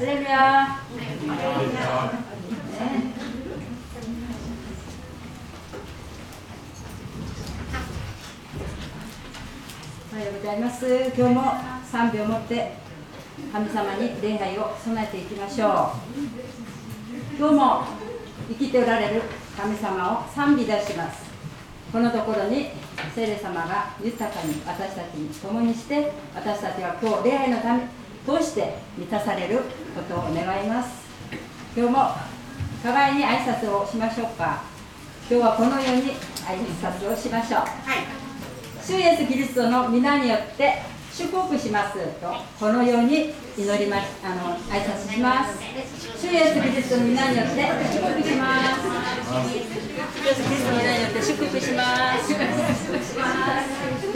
ハレルヤおはようございます。今日も賛美を持って神様に礼拝を備えていきましょう。今日も生きておられる神様を賛美出します。このところに聖霊様が豊かに私たちに共にして私たちは今日礼拝のため通して満たされることを願います。今日も互いに挨拶をしましょうか。今日はこのように挨拶をしましょう、主イエスキリストの皆によって祝福しますとこのように祈りますあの挨拶します。主イエスキリストの皆によって祝福します。主イエスキリストの皆によって祝福します祝福します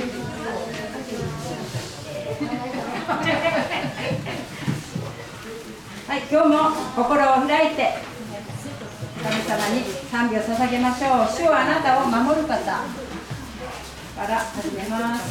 はい、今日も心を開いて神様に賛美を捧げましょう。主はあなたを守る方から始めます。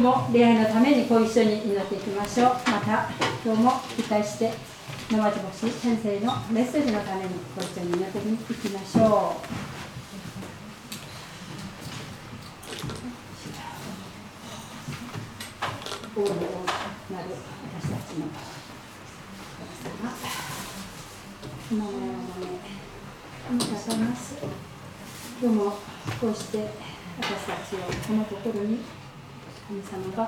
も出会いのためにご一緒に祈っていきましょう。また今日も期待して野町星先生のメッセージのためにご一緒に祈っていきましょう。王のなる私たちの神様今のようなねありがとうございます。今日もこうして私たちをこの心に神様が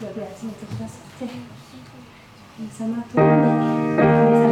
呼び集めてくださって神様と共に神様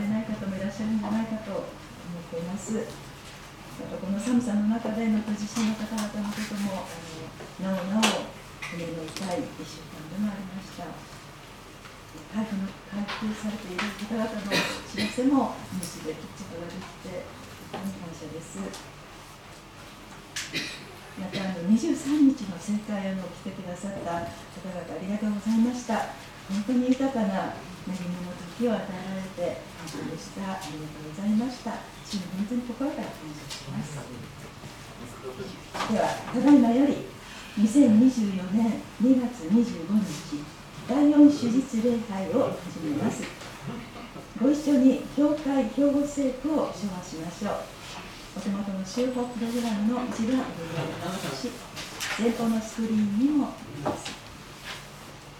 れない方もいらっしゃるんじゃないかと思っています。またこの寒さの中でまた地震の方々のこともあのなおなお胸の痛い1週間でもありました。回復の回復されている方々の知らせもニュースで聞くことができて本当に感謝です。またあの23日の盛会を来てくださった方々ありがとうございました。本当に豊かな恵みの時を与えられて感謝でした。ありがとうございました。主に本当に心から感謝します。ではただいまより2024年2月25日第4手術礼拝を始めます。ご一緒に教会兵庫聖句を唱和しましょう。お手元の修法プログラムの一番上にありますし前方のスクリーンにもあります。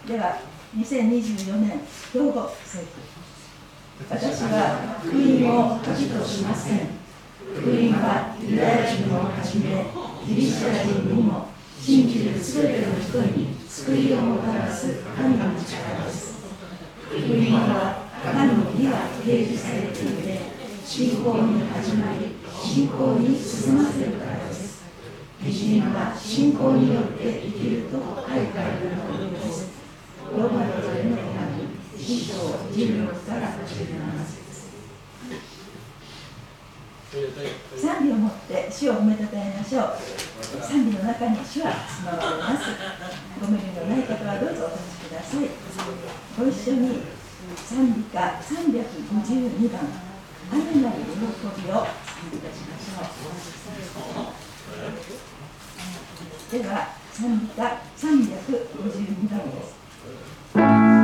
では2024年兵庫聖句私は福音を恥としません。福音はユダヤ人をはじめギリシャ人にも信じるすべての人に救いをもたらす神の力です。福音は神の義が提示されていて信仰に始まり信仰に進ませるからです。義人は信仰によって生きると書いてあるの。ですローマ人への手紙一章16から17節賛美を持って主を褒めたたえましょう賛美の中に主は住まわれます。ご無理のない方はどうぞお立ちくださいご一緒に賛美歌352番雨なる喜びを賛美いたしましょうでは賛美歌352番です。お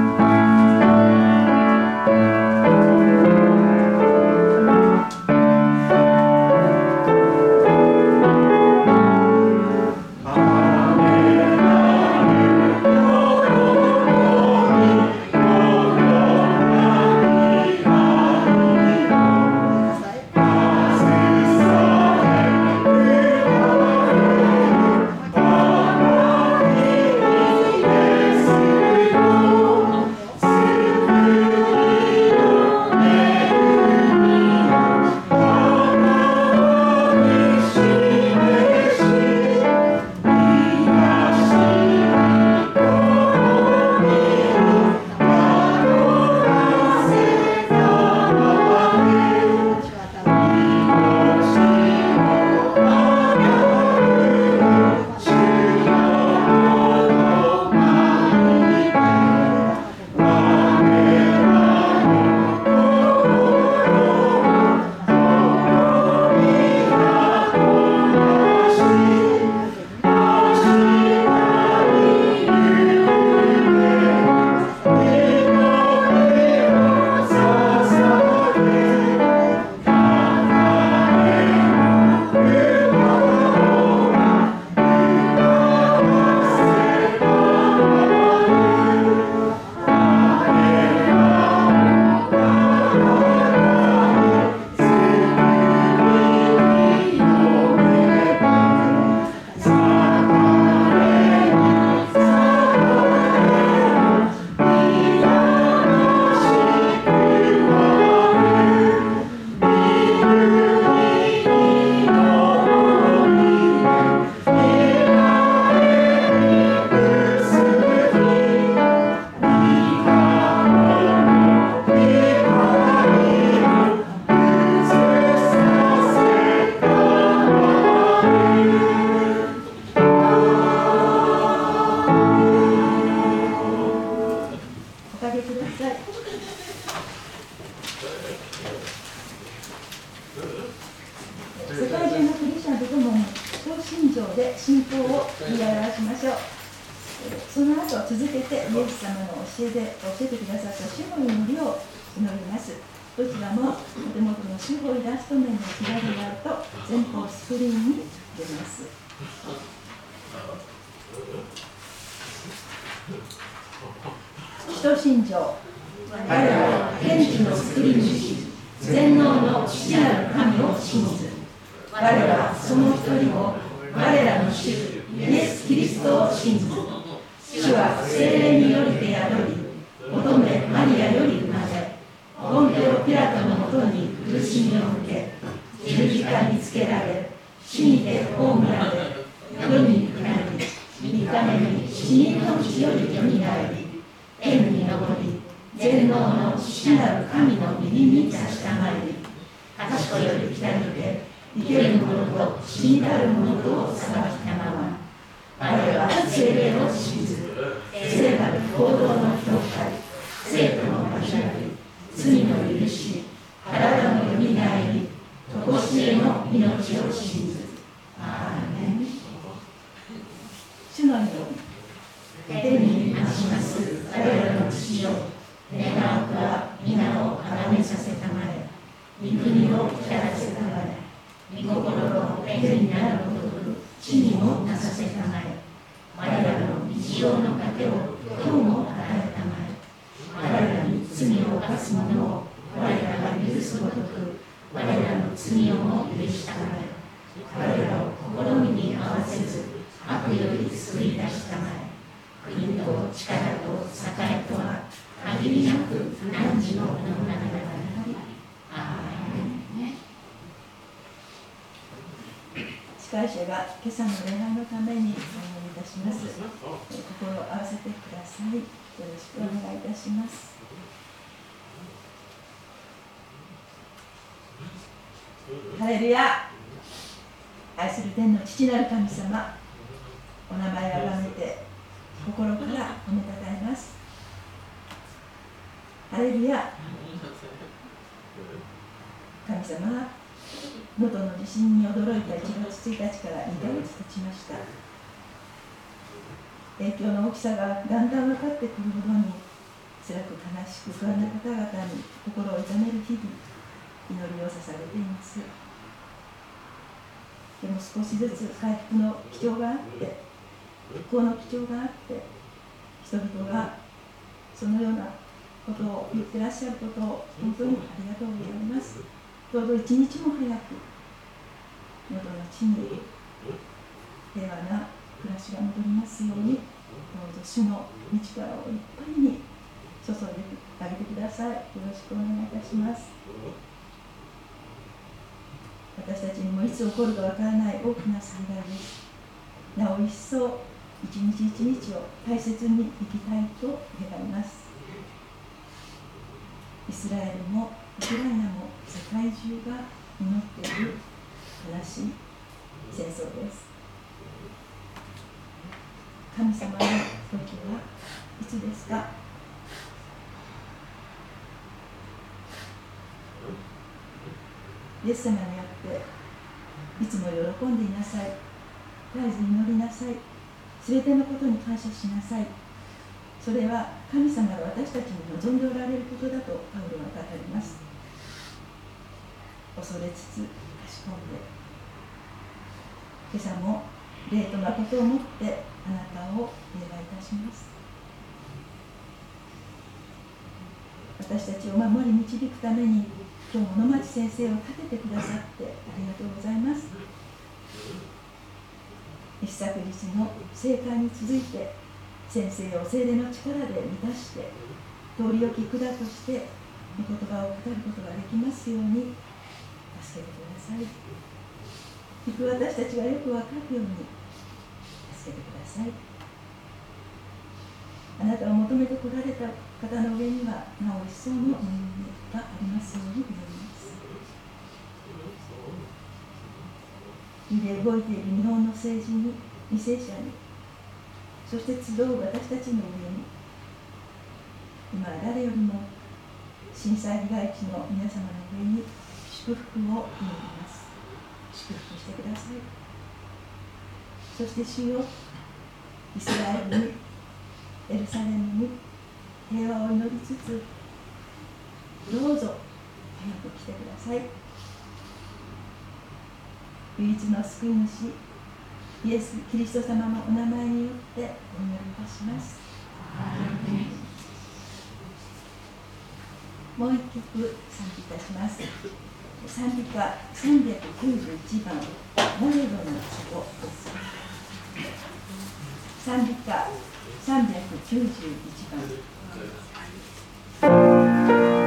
我は精霊を信ず聖なる行動の教会生徒の交わり罪の許し体のよみがえり常しえの命を信ずアーメン主のように天に増します我らの父よ願うは皆をあめさせたまえ御国を光らせたまえ御心を天になるごとく地にもなさせたまえ我らの日常の糧を今日も与えたまえ我らに罪を犯す者を我らが許すごとく我らの罪をも許したまえ我らを試みに合わせず悪より救い出したまえ国と力と栄とは限りなく何時のものながらあ司会者が今朝の礼拝のためにお祈りいたします。心を合わせてください。よろしくお願いいたします。ハレルヤ愛する天の父なる神様お名前をあがめて心から褒めたたえます。ハレルヤ。神様能登の地震に驚いた1月1日から2ヶ月経ちました。影響の大きさがだんだん分かってくるほどに辛く悲しく不安な方々に心を痛める日々祈りを捧げています。でも少しずつ回復の基調があって復興の基調があって人々がそのようなことを言ってらっしゃることを本当にありがとうございます。どうぞ一日も早く元の地に平和な暮らしが戻りますようにどうぞ主の道からをいっぱいに注いであげてください。よろしくお願いいたします。私たちにもいつ起こるかわからない大きな災害です。なお一層一日一日を大切に生きたいと願います。イスラエルもウクライナも世界中が祈っている悲しい戦争です。神様の時はいつですか？イエス様にっていつも喜んでいなさい。絶えず祈りなさい。全てのことに感謝しなさい。それは神様が私たちに望んでおられることだとパウロは語ります。恐れつつかしこんで。今朝も霊と誠をもってあなたをお願いいたします。私たちを守り導くために今日野町先生を立ててくださってありがとうございます。一昨日の正解に続いて先生を精霊の力で満たして通り置き管として御言葉を語ることができますように助けてください。聞く私たちがよく分かるように助けてください。あなたを求めてこられた方の上にはなお一層の恵みがありますように祈ります。で動いている日本の政治に為政者にそして集う私たちの上に今誰よりも震災被害地の皆様の上に祝福を祈ります。祝福してください。そして主よイスラエルにエルサレムに平和を祈りつつどうぞ早く来てください。唯一の救い主イエス・キリスト様のお名前によってお祈りいたします。もう一曲賛美いたします。賛美歌391番「モレロの壺」賛美歌391番。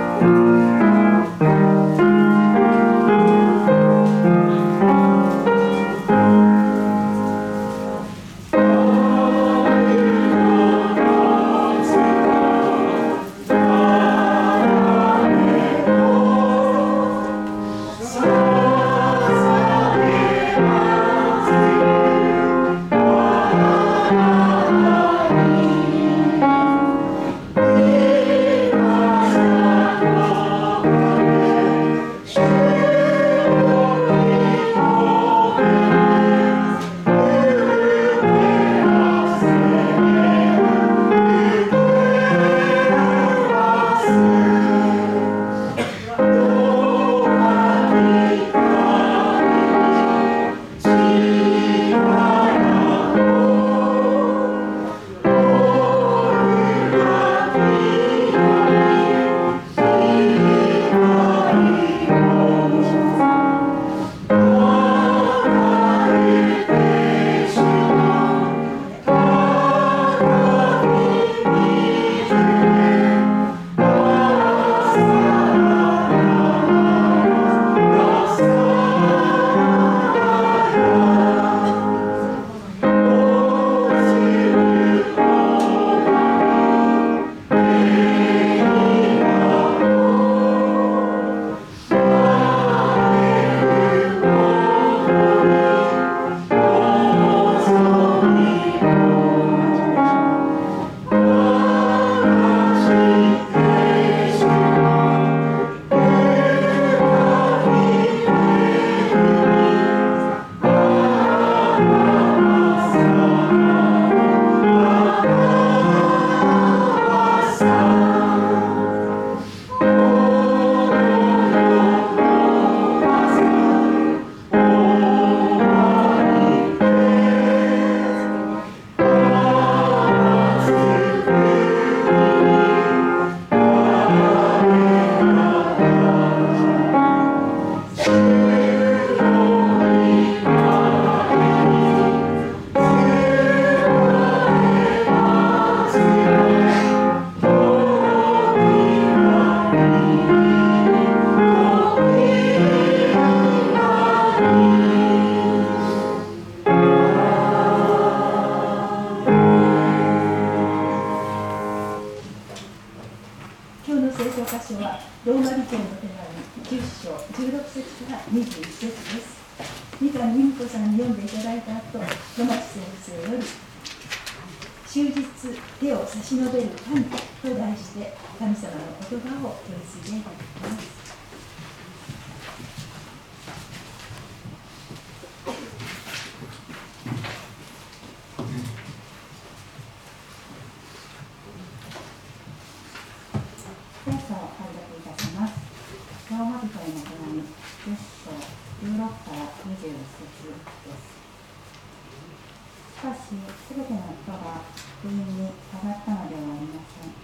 福音にがったのではありません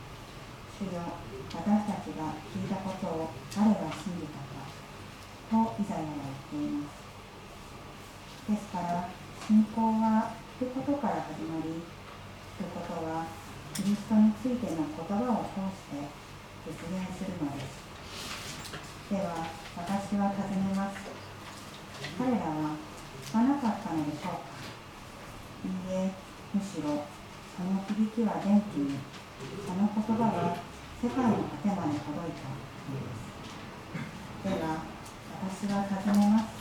主よ私たちが聞いたことを誰が信じたかとイザヤは言っていますですから信仰は聞くことから始まり聞くことはキリストについての言葉を通して実現するのですでは私は尋ねます彼らは聞かなかったのでしょうかいいえむしろその響きは電気にその言葉は世界の果てまで届いたでは私は尋ねます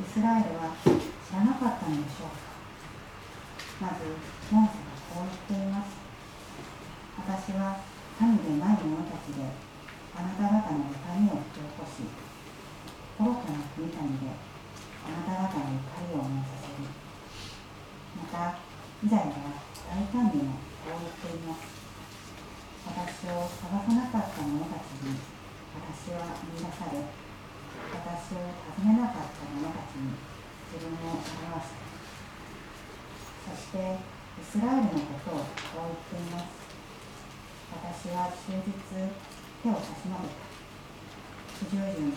イスラエルは知らなかったのでしょうかまずモーセがこう言っています私は神でない者たちであなた方の痛みを引き起こし愚かな国々であなた方の怒りを思いさせるまた以前は大胆にもこう言っています私を探さなかった者たちに私は見出され私を尋ねなかった者たちに自分を表す。そしてイスラエルのことをこう言っています。私は終日手を差し伸べた。不従順で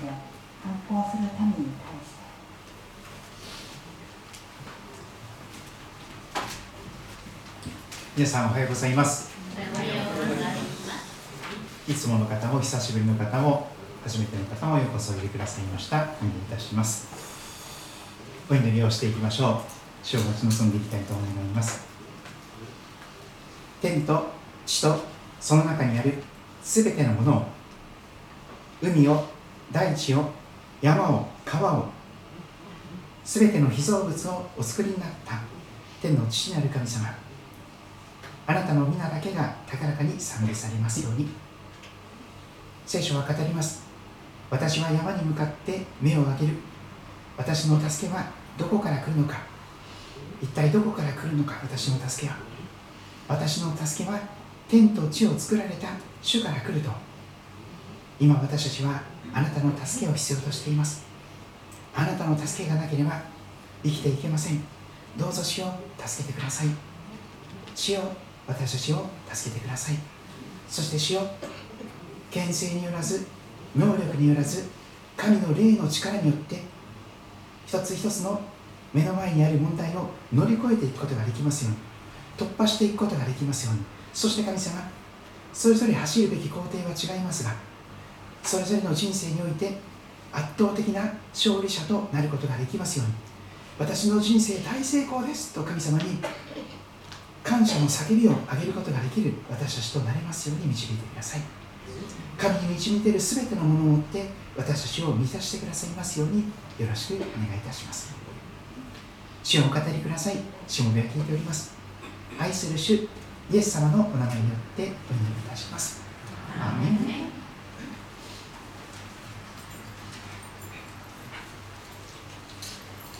反抗する民に対して。皆さんおはようございます。いつもの方も久しぶりの方も初めての方もようこそおいでくださいました。お願いいたします。お祈りをしていきましょう。主を待ち望んでいきたいと思います。天と地とその中にあるすべてのものを海を大地を山を川をすべての被造物をお作りになった天の父なる神様。あなたの皆だけが高らかに賛美されますように。聖書は語ります。私は山に向かって目を上げる。私の助けはどこから来るのか。一体どこから来るのか。私の助けは。私の助けは天と地を作られた。主から来ると。今私たちはあなたの助けを必要としています。あなたの助けがなければ。生きていけません。どうぞ主を助けてください。主よ私たちを助けてください。そして主よ牽制によらず能力によらず神の霊の力によって一つ一つの目の前にある問題を乗り越えていくことができますように突破していくことができますようにそして神様それぞれ走るべき工程は違いますがそれぞれの人生において圧倒的な勝利者となることができますように私の人生大成功ですと神様に感謝の叫びを上げることができる私たちとなれますように導いてください。神に導いている全てのものを持って私たちを満たしてくださいますようによろしくお願いいたします。主をお語りください。しもべは聞いております。愛する主イエス様のお名前によってお祈りいたします。アーメン。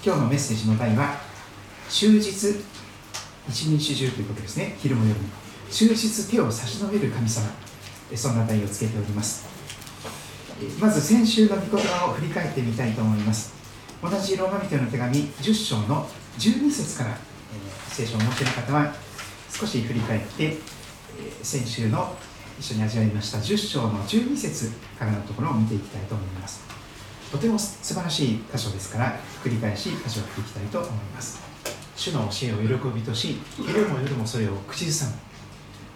今日のメッセージの題は終日一日中ということですね。昼も夜も。終日手を差し伸べる神様。そんな題をつけております。まず先週の御言葉を振り返ってみたいと思います。同じローマ人の手紙10章の12節から聖書を持っている方は少し振り返って先週の一緒に味わいました10章の12節からのところを見ていきたいと思います。とても素晴らしい箇所ですから繰り返し箇所をっていきたいと思います。主の教えを喜びとし昼も夜もそれを口ずさ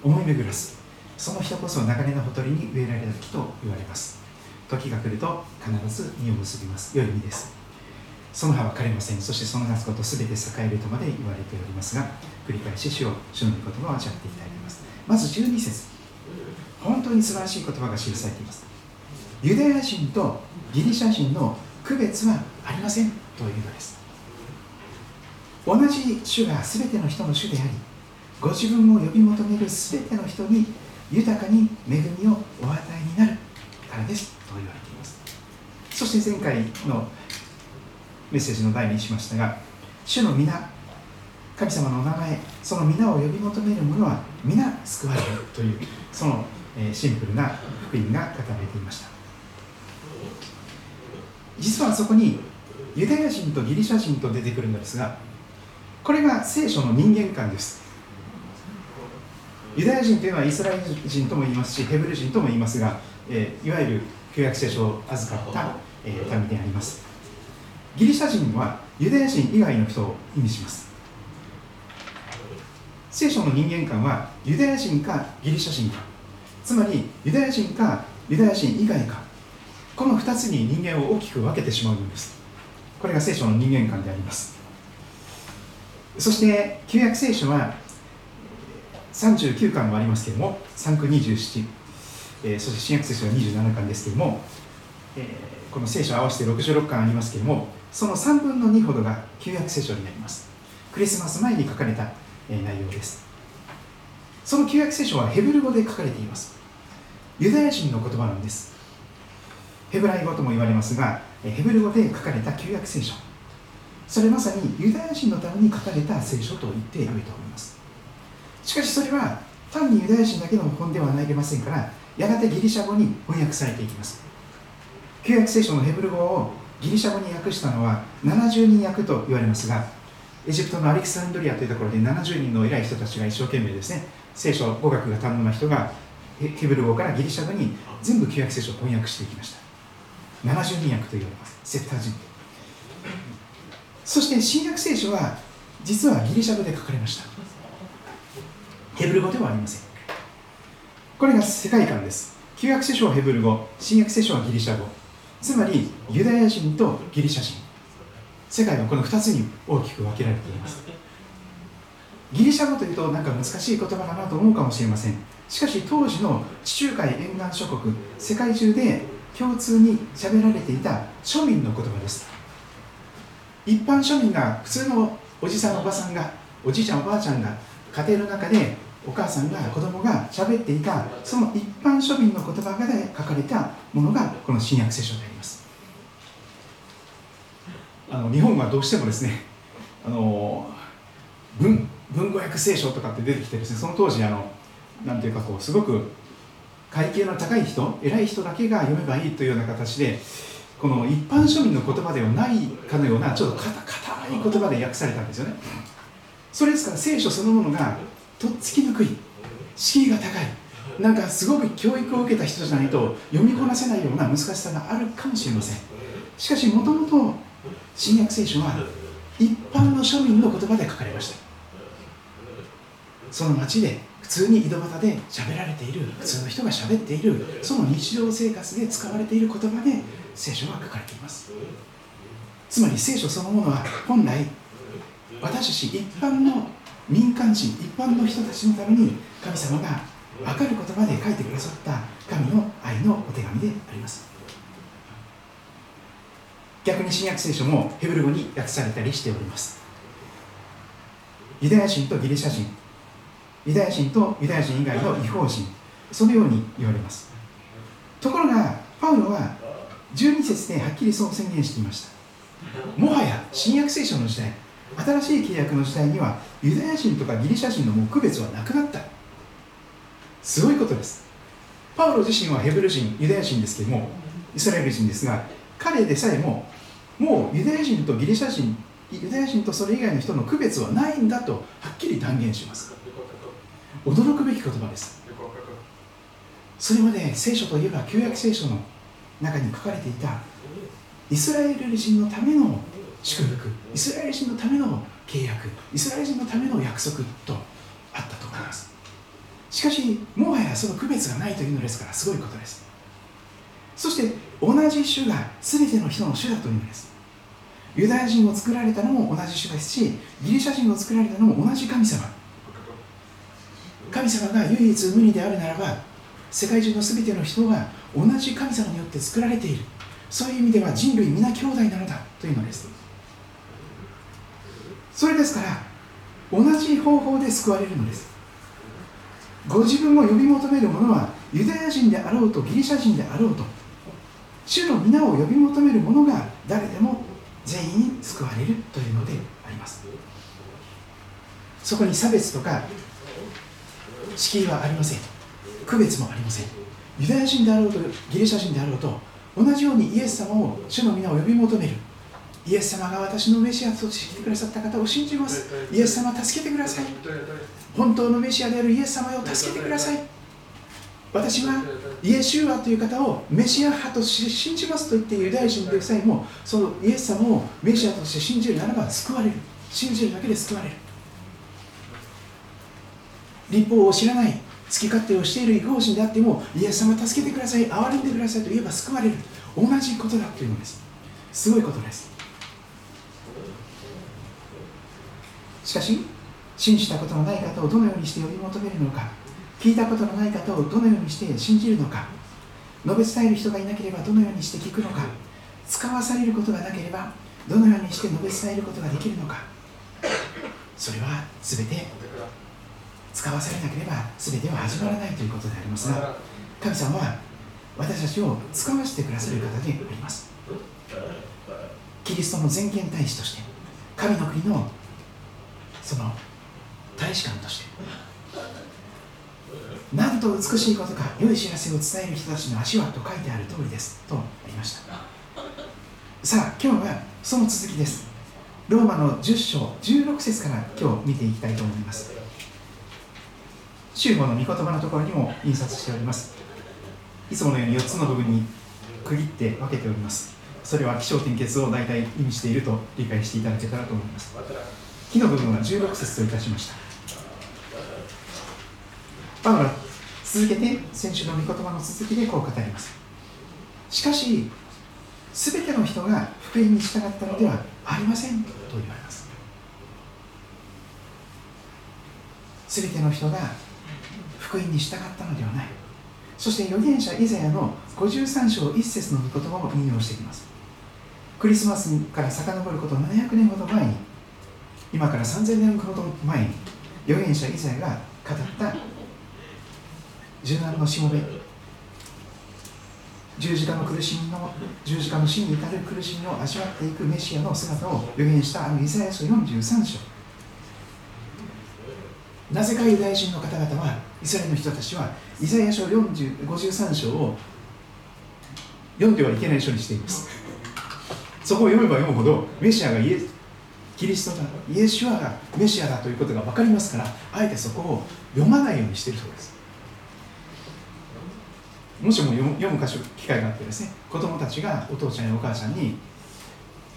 む。思い巡らす。その人こそ流れのほとりに植えられた木と言われます。時が来ると必ず実を結びます。良い実です。その葉は枯れません。そしてその夏こと全て栄えるとまで言われておりますが繰り返し主を主の御言葉を味わっていたいと思います。まず12節。本当に素晴らしい言葉が記されています。ユダヤ人とギリシャ人の区別はありませんというのです。同じ主が全ての人の主でありご自分を呼び求める全ての人に豊かに恵みをお与えになるからです。と言われています。そして前回のメッセージの題にしましたが主の皆神様のお名前その皆を呼び求める者は皆救われるというそのシンプルな福音が語られていました。実はそこにユダヤ人とギリシャ人と出てくるのですがこれが聖書の人間観です。ユダヤ人というのはイスラエル人とも言いますしヘブル人とも言いますが、えー、いわゆる旧約聖書を預かった、えー、民であります。ギリシャ人はユダヤ人以外の人を意味します。聖書の人間観はユダヤ人かギリシャ人か。つまりユダヤ人かユダヤ人以外か。この2つに人間を大きく分けてしまうんです。これが聖書の人間観であります。そして旧約聖書は39巻もありますけれども3区27、えー、そして新約聖書は27巻ですけれども、えー、この聖書合わせて66巻ありますけれどもその3分の2ほどが旧約聖書になります。クリスマス前に書かれた、えー、内容です。その旧約聖書はヘブル語で書かれています。ユダヤ人の言葉なんです。ヘブライ語とも言われますがヘブル語で書かれた旧約聖書。それまさにユダヤ人のために書かれた聖書と言ってよいと思います。しかしそれは単にユダヤ人だけの本ではないけませんからやがてギリシャ語に翻訳されていきます。旧約聖書のヘブル語をギリシャ語に訳したのは70人訳と言われますがエジプトのアレキサンドリアというところで70人の偉い人たちが一生懸命ですね聖書語学が堪能な人がヘブル語からギリシャ語に全部旧約聖書を翻訳していきました。70人訳と言われます。セッター人そして新約聖書は実はギリシャ語で書かれました。ヘブル語ではありません。これが世界観です。旧約聖書はヘブル語新約聖書はギリシャ語。つまりユダヤ人とギリシャ人。世界はこの2つに大きく分けられています。ギリシャ語というとなんか難しい言葉だなと思うかもしれません。しかし当時の地中海沿岸諸国世界中で共通に喋られていた庶民の言葉です。一般庶民が普通のおじさんおばさんがおじいちゃんおばあちゃんが家庭の中でお母さんが子供が喋っていたその一般庶民の言葉がで書かれたものがこの新約聖書であります。あの日本はどうしてもですねあの文文語訳聖書とかって出てきてですねその当時あのなんていうかこうすごく階級の高い人偉い人だけが読めばいいというような形でこの一般庶民の言葉ではないかのようなちょっと硬い言葉で訳されたんですよね。それですから聖書そのものがとっつきにくい。敷居が高い。なんかすごく教育を受けた人じゃないと読みこなせないような難しさがあるかもしれません。しかしもともと新約聖書は一般の庶民の言葉で書かれました。その町で普通に井戸端で喋られている。普通の人が喋っている。その日常生活で使われている言葉で聖書は書かれています。つまり聖書そのものは本来私たち一般の民間人一般の人たちのために神様が分かる言葉で書いてくださった神の愛のお手紙であります。逆に新約聖書もヘブル語に訳されたりしております。ユダヤ人とギリシャ人ユダヤ人とユダヤ人以外の違法人そのように言われます。ところがパウロは12節ではっきりそう宣言していました。もはや新約聖書の時代新しい契約の時代にはユダヤ人とかギリシャ人の区別はなくなった。すごいことです。パウロ自身はヘブル人ユダヤ人ですけどもイスラエル人ですが彼でさえももうユダヤ人とギリシャ人ユダヤ人とそれ以外の人の区別はないんだとはっきり断言します。驚くべき言葉です。それまで聖書といえば旧約聖書の中に書かれていたイスラエル人のための祝福イスラエル人のための契約イスラエル人のための約束とあったと思います。しかしもはやその区別がないというのですからすごいことです。そして同じ種が全ての人の種だというのです。ユダヤ人を作られたのも同じ種ですしギリシャ人を作られたのも同じ神様。神様が唯一無二であるならば世界中の全ての人が同じ神様によって作られている。そういう意味では人類皆兄弟なのだ。というのです。それですから同じ方法で救われるのです。ご自分を呼び求める者はユダヤ人であろうとギリシャ人であろうと主の皆を呼び求める者が誰でも全員救われるというのであります。そこに差別とか敷居はありません。区別もありません。ユダヤ人であろうとギリシャ人であろうと同じようにイエス様を主の皆を呼び求める。イエス様が私のメシアとして来てくださった方を信じます。イエス様助けてください。本当のメシアであるイエス様を助けてください。私はイエシュアという方をメシア派として信じますと言ってユダヤ人でさえもそのイエス様をメシアとして信じるならば救われる。信じるだけで救われる。立法を知らない。好き勝手をしている違法人であってもイエス様助けてください憐れんでくださいと言えば救われる。同じことだというのです。すごいことです。しかし信じたことのない方をどのようにして呼び求めるのか聞いたことのない方をどのようにして信じるのか述べ伝える人がいなければどのようにして聞くのか使わされることがなければどのようにして述べ伝えることができるのか。それは全て使わされなければ全ては始まらないということでありますが神様は私たちを使わせてくださる方であります。キリストの全権大使として神の国のその大使館としてなんと美しいことか良い知らせを伝える人たちの足はと書いてある通りですとありました。さあ今日はその続きです。ローマの10章16節から今日見ていきたいと思います週報の御言葉のところにも印刷しております。いつものように4つの部分に区切って分けております。それは気象点結を大体意味していると理解していただけたらと思います。木の部分は16節といたしました。パウロ続けて先週の御言葉の続きでこう語ります。しかし全ての人が福音に従ったのではありませんと言われます。全ての人が福音に従ったのではない。そして預言者イザヤの53章1節の御言葉を引用していきます。クリスマスから遡ること700年ほど前に今から3000年ほど前に預言者イザヤが語った柔軟のしもべ。十字架の苦しみの十字架の死に至る苦しみを味わっていくメシアの姿を予言したあのイザヤ書43章。なぜかユダヤ人の方々はイスラエルの人たちはイザヤ書53章を読んではいけない書にしています。そこを読めば読むほどメシアがイエキリストだイエシュアがメシアだということが分かりますからあえてそこを読まないようにしているそうです。もしも読む読む箇所機会があってですね子供たちがお父ちゃんやお母さんに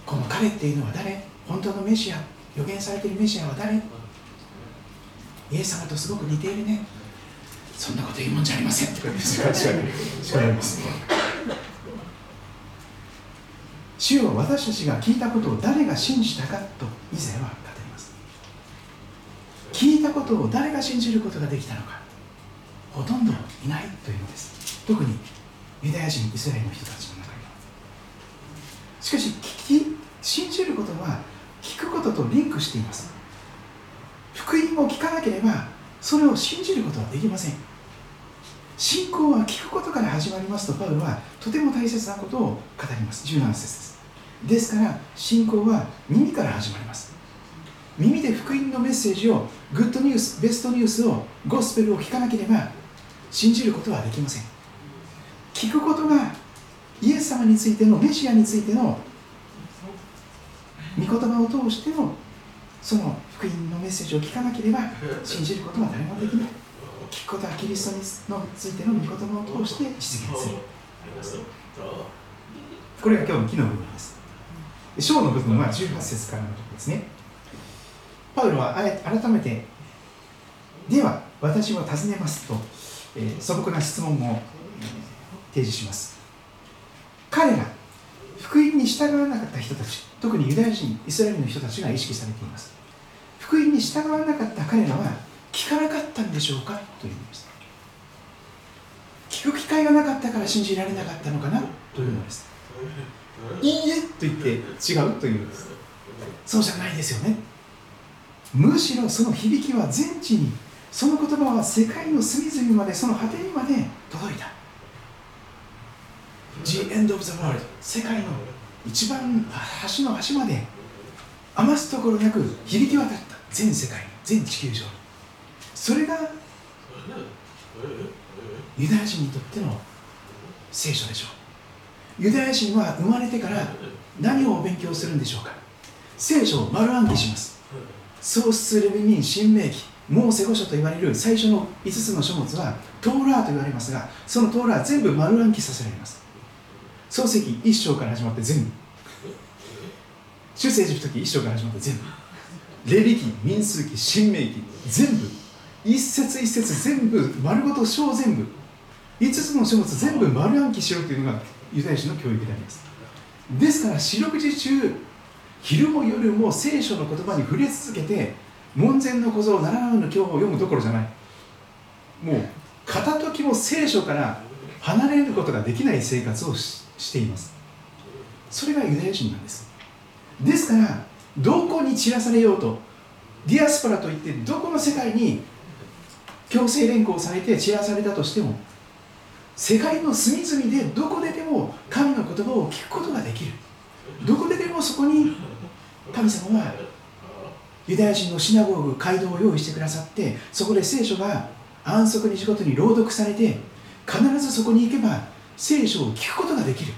この彼っていうのは誰？本当のメシア予言されているメシアは誰？イエス様とすごく似ているね。そんなこと言うもんじゃありません。って言って叱られます主よ私たちが聞いたことを誰が信じたかと以前は語ります。聞いたことを誰が信じることができたのか。ほとんどいないというのです。特にユダヤ人イスラエルの人たちの中には。しかし聞き信じることは聞くこととリンクしています。福音を聞かなければそれを信じることはできません。信仰は聞くことから始まりますとパウロはとても大切なことを語ります。17節です。ですから信仰は耳から始まります。耳で福音のメッセージをグッドニュースベストニュースをゴスペルを聞かなければ信じることはできません。聞くことがイエス様についてのメシアについての御言葉を通してのその福音のメッセージを聞かなければ信じることは誰もできない。聞くことはキリストについての御言葉を通して実現する。これが今日の木の部分です。章の部分は18節からのところですね。パウロは改めてでは私は尋ねますと、えー、素朴な質問を提示します。彼ら福音に従わなかった人たち特にユダヤ人イスラエルの人たちが意識されています。福音に従わなかった彼らは聞かなかったんでしょうかというのです聞く機会がなかったから信じられなかったのかなというのですいいえと言って違うというんです。そうじゃないですよね。むしろその響きは全地にその言葉は世界の隅々までその果てにまで届いた。The end of the world 世界の一番端の端まで余すところなく響き渡った。全世界全地球上。それがユダヤ人にとっての聖書でしょう。ユダヤ人は生まれてから何を勉強するんでしょうか。聖書を丸暗記します。創出レビニン新明記モーセ五書と言われる最初の5つの書物はトーラーと言われますがそのトーラー全部丸暗記させられます。漱石1章から始まって全部。主聖ジプト記1章から始まって全部レリ記民数記新明記全部。一節一節全部丸ごと章全部。5つの書物全部丸暗記しろというのがユダヤ人の教育であります。ですから四六時中昼も夜も聖書の言葉に触れ続けて門前の小僧七々の教法を読むどころじゃない。もう片時も聖書から離れることができない生活をしています。それがユダヤ人なんです。ですからどこに散らされようとディアスパラといってどこの世界に強制連行されて散らされたとしても世界の隅々でどこででも神の言葉を聞くことができる。どこででもそこに神様はユダヤ人のシナゴーグ街道を用意してくださってそこで聖書が安息日ごとに朗読されて必ずそこに行けば聖書を聞くことができる。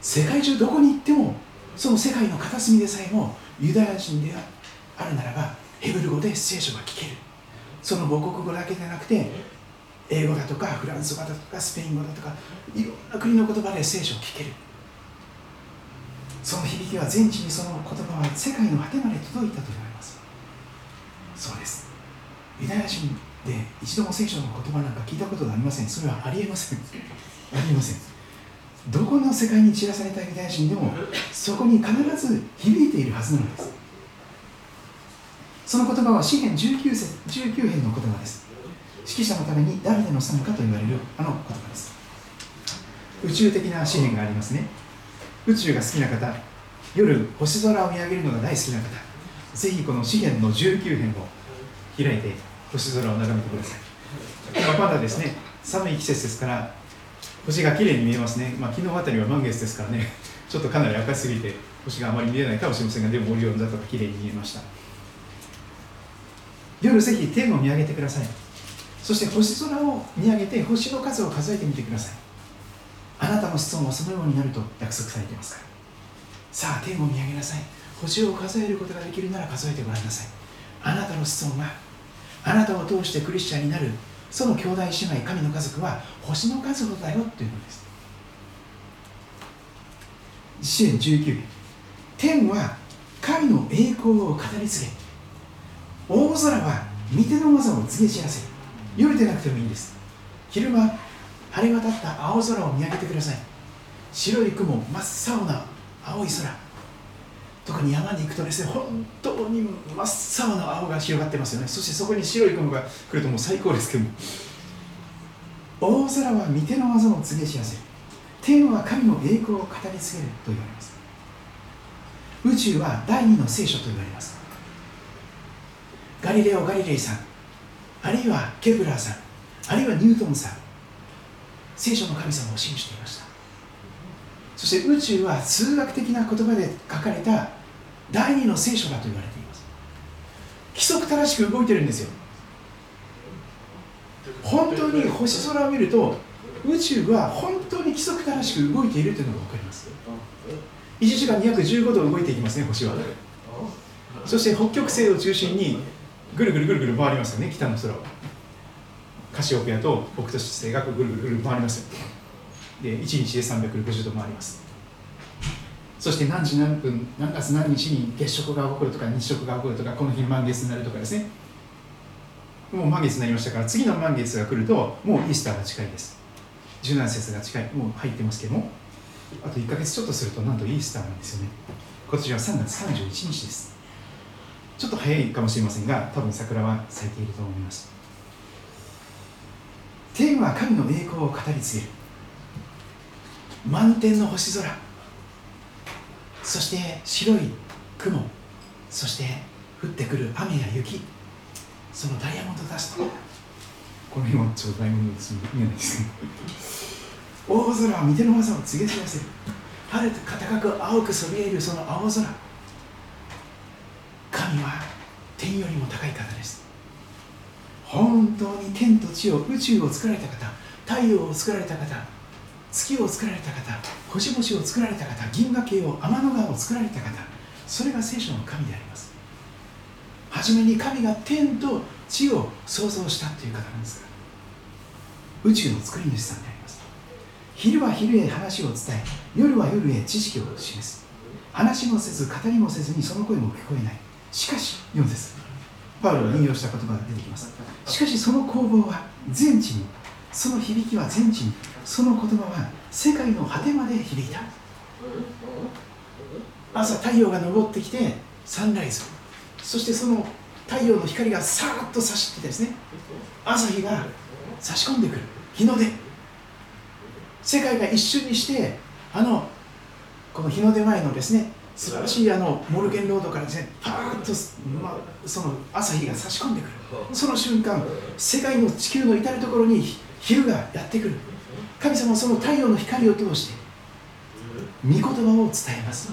世界中どこに行ってもその世界の片隅でさえもユダヤ人であるならばヘブル語で聖書が聞ける。その母国語だけでなくて英語だとかフランス語だとかスペイン語だとかいろんな国の言葉で聖書を聞ける。その響きは全地にその言葉は世界の果てまで届いたと言われます。そうです。ユダヤ人で一度も聖書の言葉なんか聞いたことがありません。それはありえません。ありえません。どこの世界に散らされたユダヤ人でもそこに必ず響いているはずなのです。その言葉は詩篇 19, 19編の言葉です。指揮者のために誰での賛かと言われるあの言葉です。宇宙的な詩篇がありますね。宇宙が好きな方夜星空を見上げるのが大好きな方ぜひこの詩篇の19編を開いて星空を眺めてください。まだですね寒い季節ですから星が綺麗に見えますね、まあ、昨日あたりは満月ですからね。ちょっとかなり赤すぎて星があまり見えないかもしれませんがでもオリオン座とか綺麗に見えました。夜ぜひ天を見上げてください。そして星空を見上げて星の数を数えてみてください。あなたの子孫はそのようになると約束されていますから。さあ天を見上げなさい。星を数えることができるなら数えてごらんなさい。あなたの子孫はあなたを通してクリスチャンになるその兄弟姉妹神の家族は星の数ほどだよというのです。支援19天は神の栄光を語り継げ。大空は御手の技を告げ知らせる。夜でなくてもいいんです。昼間晴れ渡った青空を見上げてください。白い雲真っ青な青い空。特に山に行くとですね本当に真っ青な青が広がってますよね。そしてそこに白い雲が来るともう最高ですけども。大空は御手の技を告げ知らせる天は神の栄光を語り継げると言われます。宇宙は第二の聖書と言われます。ガリレオ・ガリレイさんあるいはケプラーさんあるいはニュートンさん聖書の神様を信じていました。そして宇宙は数学的な言葉で書かれた第二の聖書だと言われています。規則正しく動いてるんですよ。本当に星空を見ると宇宙は本当に規則正しく動いているというのが分かります。1時間215度動いていきますね星は。そして北極星を中心にぐるぐるぐるぐる回りますよね北の空を。カシオペアと北斗七星がぐるぐるぐる回りますよ。で1日で360度回ります。そして何時何分何月何日に月食が起こるとか日食が起こるとかこの日満月になるとかですね。もう満月になりましたから次の満月が来るともうイースターが近いです。柔軟節が近い。もう入ってますけども。あと1か月ちょっとするとなんとイースターなんですよね。今年は3月31日です。ちょっと早いかもしれませんが多分桜は咲いていると思います。天は神の栄光を語り継げる。満天の星空。そして白い雲。そして降ってくる雨や雪。そのダイヤモンドダスト。この辺はちょっとダイヤモンドです見えないですけど大空は御手の技を告げ知らせる。晴れて高く青くそびえるその青空。神は天よりも高い方です。本当に天と地を宇宙を作られた方太陽を作られた方月を作られた方星々を作られた方銀河系を天の川を作られた方それが聖書の神であります。初めに神が天と地を創造したという方なんですが宇宙の作り主さんであります。昼は昼へ話を伝え夜は夜へ知識を示す。話もせず語りもせずにその声も聞こえない。しかし4節パウロが引用した言葉が出てきます。しかしその攻防は全地にその響きは全地にその言葉は世界の果てまで響いた。朝太陽が昇ってきてサンライズそしてその太陽の光がさーっと差してですね朝日が差し込んでくる。日の出。世界が一瞬にしてあのこの日の出前のですね素晴らしいあのモルゲンロードからですねパーッと、ま、その朝日が差し込んでくる。その瞬間世界の地球の至る所に昼がやってくる。神様はその太陽の光を通して御言葉を伝えます。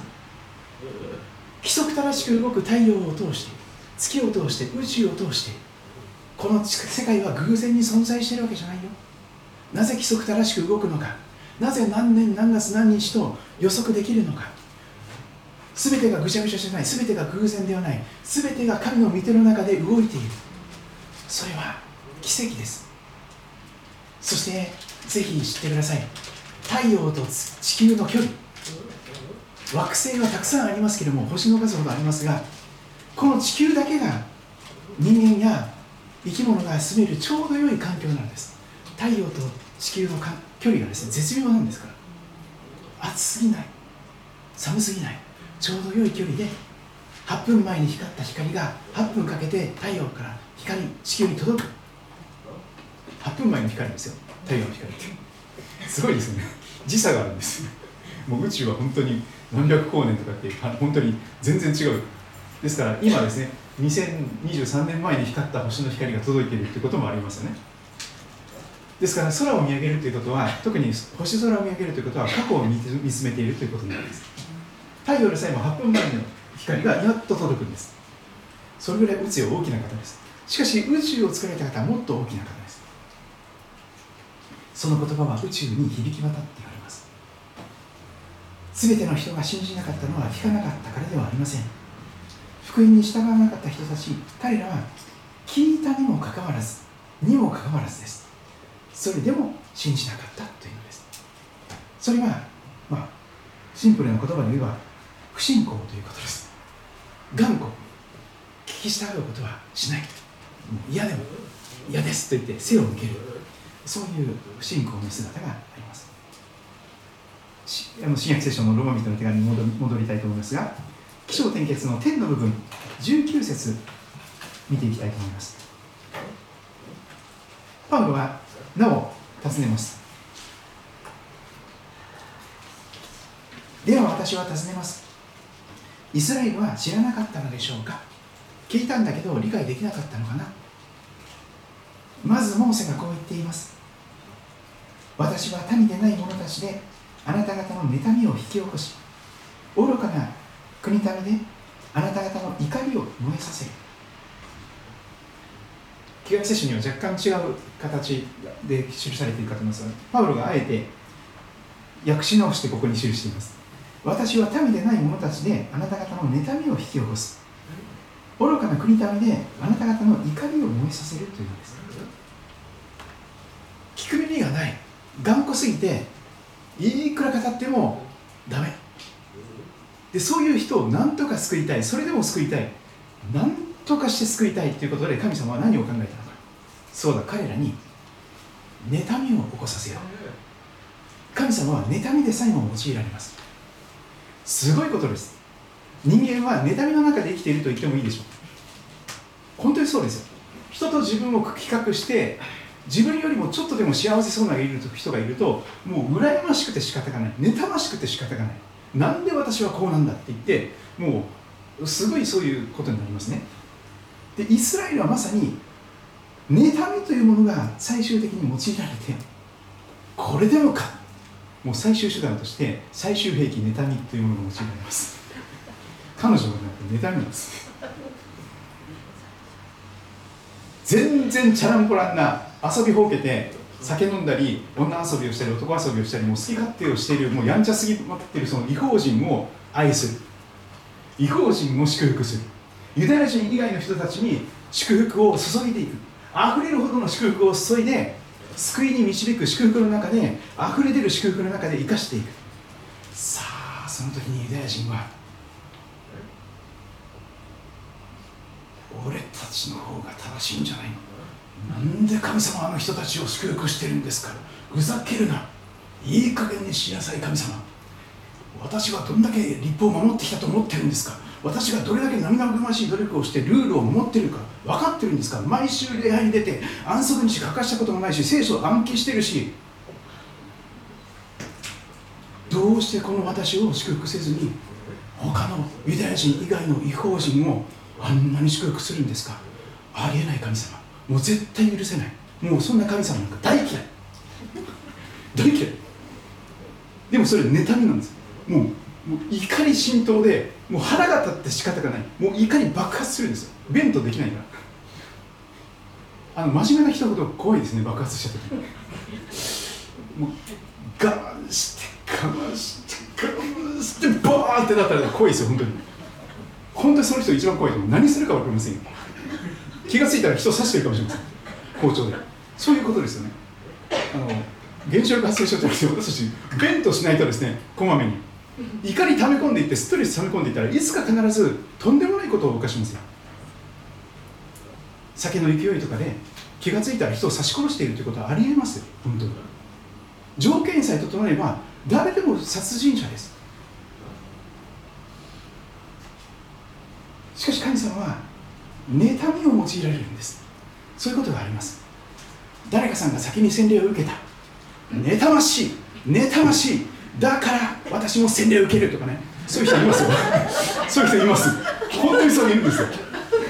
規則正しく動く太陽を通して月を通して宇宙を通してこの世界は偶然に存在しているわけじゃないよ。なぜ規則正しく動くのか。なぜ何年何月何日と予測できるのか。全てがぐちゃぐちゃじゃない。全てが偶然ではない。全てが神の御手の中で動いている。それは奇跡です。そしてぜひ知ってください。太陽と地球の距離。惑星はたくさんありますけれども星の数ほどありますがこの地球だけが人間や生き物が住めるちょうど良い環境なんです。太陽と地球の距離がですね絶妙なんですから。暑すぎない。寒すぎない。ちょうど良い距離で8分前に光った光が8分かけて太陽から光地球に届く。8分前の光ですよ。太陽の光。ってすごいですね。時差があるんです。もう宇宙は本当に何百光年とかって本当に全然違う。ですから今ですね2023年前に光った星の光が届いているということもありますよね。ですから空を見上げるということは特に星空を見上げるということは過去を見つめているということになります。太陽でさえも8分前の光がやっと届くんです。それぐらい宇宙は大きな方です。しかし宇宙を作られた方はもっと大きな方。その言葉は宇宙に響き渡っております。全ての人が信じなかったのは聞かなかったからではありません。福音に従わなかった人たち彼らは聞いたにもかかわらずにもかかわらずです。それでも信じなかったというのです。それはまあシンプルな言葉で言えば不信仰ということです。頑固。聞き従うことはしない。嫌でも嫌ですと言って背を向ける。そういう不信仰の姿があります。あの新約聖書のローマ人の手紙に戻りたいと思いますが起承転結の天の部分19節見ていきたいと思います。パウロはなお尋ねます。では私は尋ねます。イスラエルは知らなかったのでしょうか？聞いたんだけど理解できなかったのかな？まずモーセがこう言っています。私は民でない者たちであなた方の妬みを引き起こし愚かな国民であなた方の怒りを燃えさせる。旧約聖書には若干違う形で記されているかと思いますがパウロがあえて訳し直してここに記しています。私は民でない者たちであなた方の妬みを引き起こす。愚かな国民であなた方の怒りを燃えさせるというのです。聞く耳がない。頑固すぎていくら語ってもダメ。でそういう人を何とか救いたい。それでも救いたい。何とかして救いたいということで神様は何を考えたのか。そうだ彼らに妬みを起こさせよう。神様は妬みでさえも用いられます。すごいことです。人間は妬みの中で生きていると言ってもいいでしょう。本当にそうですよ。人と自分を比較して自分よりもちょっとでも幸せそうな人がいるともう羨ましくて仕方がない。妬ましくて仕方がない。なんで私はこうなんだって言ってもうすごいそういうことになりますね。でイスラエルはまさに妬みというものが最終的に用いられてこれでもか。もう最終手段として最終兵器妬みというものが用いられます。彼女はなく妬みです。全然チャランポランな遊びほうけて酒飲んだり女遊びをしたり男遊びをしたりもう好き勝手をしているもうやんちゃすぎまくっているその違法人を愛する。違法人を祝福する。ユダヤ人以外の人たちに祝福を注いでいく。溢れるほどの祝福を注いで救いに導く祝福の中で溢れ出る祝福の中で生かしていく。さあその時にユダヤ人は俺たちの方が正しいんじゃないの？なんで神様はあの人たちを祝福してるんですか？ふざけるな。いい加減にしなさい神様。私はどんだけ立法を守ってきたと思ってるんですか？私がどれだけ涙ぐましい努力をしてルールを守ってるか分かってるんですか？毎週礼拝に出て安息日欠かしたこともないし聖書を暗記してるし。どうしてこの私を祝福せずに他のユダヤ人以外の違法人をあんなに祝福するんですか？ありえない神様。もう絶対許せない。もうそんな神様なんか大嫌い。大嫌い。でもそれ妬みなんです。もうもう怒り浸透でもう腹が立って仕方がない。もう怒り爆発するんですよ。弁当できないから。あの真面目な人ほど怖いですね爆発した時。もう我慢して我慢して我慢してバーンってなったら怖いですよ本当に。本当にその人一番怖いと思う。何するか分かりませんよ。気が付いたら人を刺してるかもしれません。包丁で。そういうことですよね。あの原子力発電所じゃなくて私たち弁としないとですねこまめに。怒り溜め込んでいってストレス溜め込んでいったらいつか必ずとんでもないことを犯しますよ。酒の勢いとかで気がついたら人を刺し殺しているということはありえますよ。本当に。条件さえ整えば誰でも殺人者です。しかし神様は妬みを用いられるんです。そういうことがあります。誰かさんが先に洗礼を受けた。妬ましい。妬ましい。だから私も洗礼を受けるとかね。そういう人いますよ。そういう人います。本当にそういるんですよ。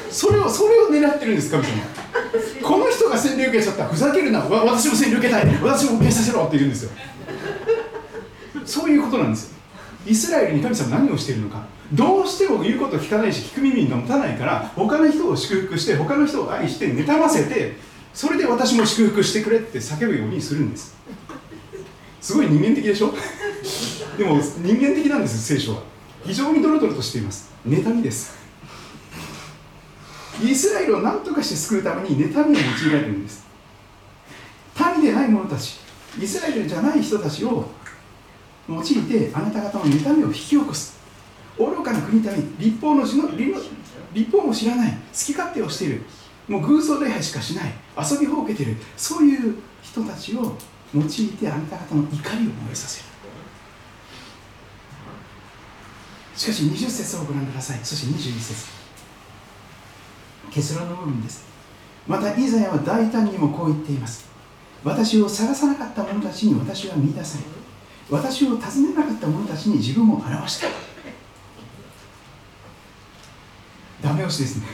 それをそれを狙ってるんです神様。この人が洗礼受けちゃった。ふざけるな。わ私も洗礼受けたい。私も受けさせろって言うんですよ。そういうことなんですイスラエルに神様何をしているのか。どうしても言うこと聞かないし聞く耳に持たないから他の人を祝福して他の人を愛して妬ませてそれで私も祝福してくれって叫ぶようにするんです。すごい人間的でしょ？でも人間的なんです聖書は。非常にドロドロとしています。妬みです。イスラエルを何とかして救うために妬みを用いられるんです。民でない者たちイスラエルじゃない人たちを用いてあなた方の妬みを引き起こす。愚かな国民立法のの立法も知らない。好き勝手をしている。もう偶像礼拝しかしない。遊びほうけている。そういう人たちを用いてあなた方の怒りを燃えさせる。しかし20節をご覧ください。そして21節。結論の部分です。またイザヤは大胆にもこう言っています。私を探さなかった者たちに私は見出され私を尋ねなかった者たちに自分を表したダメ押しですね。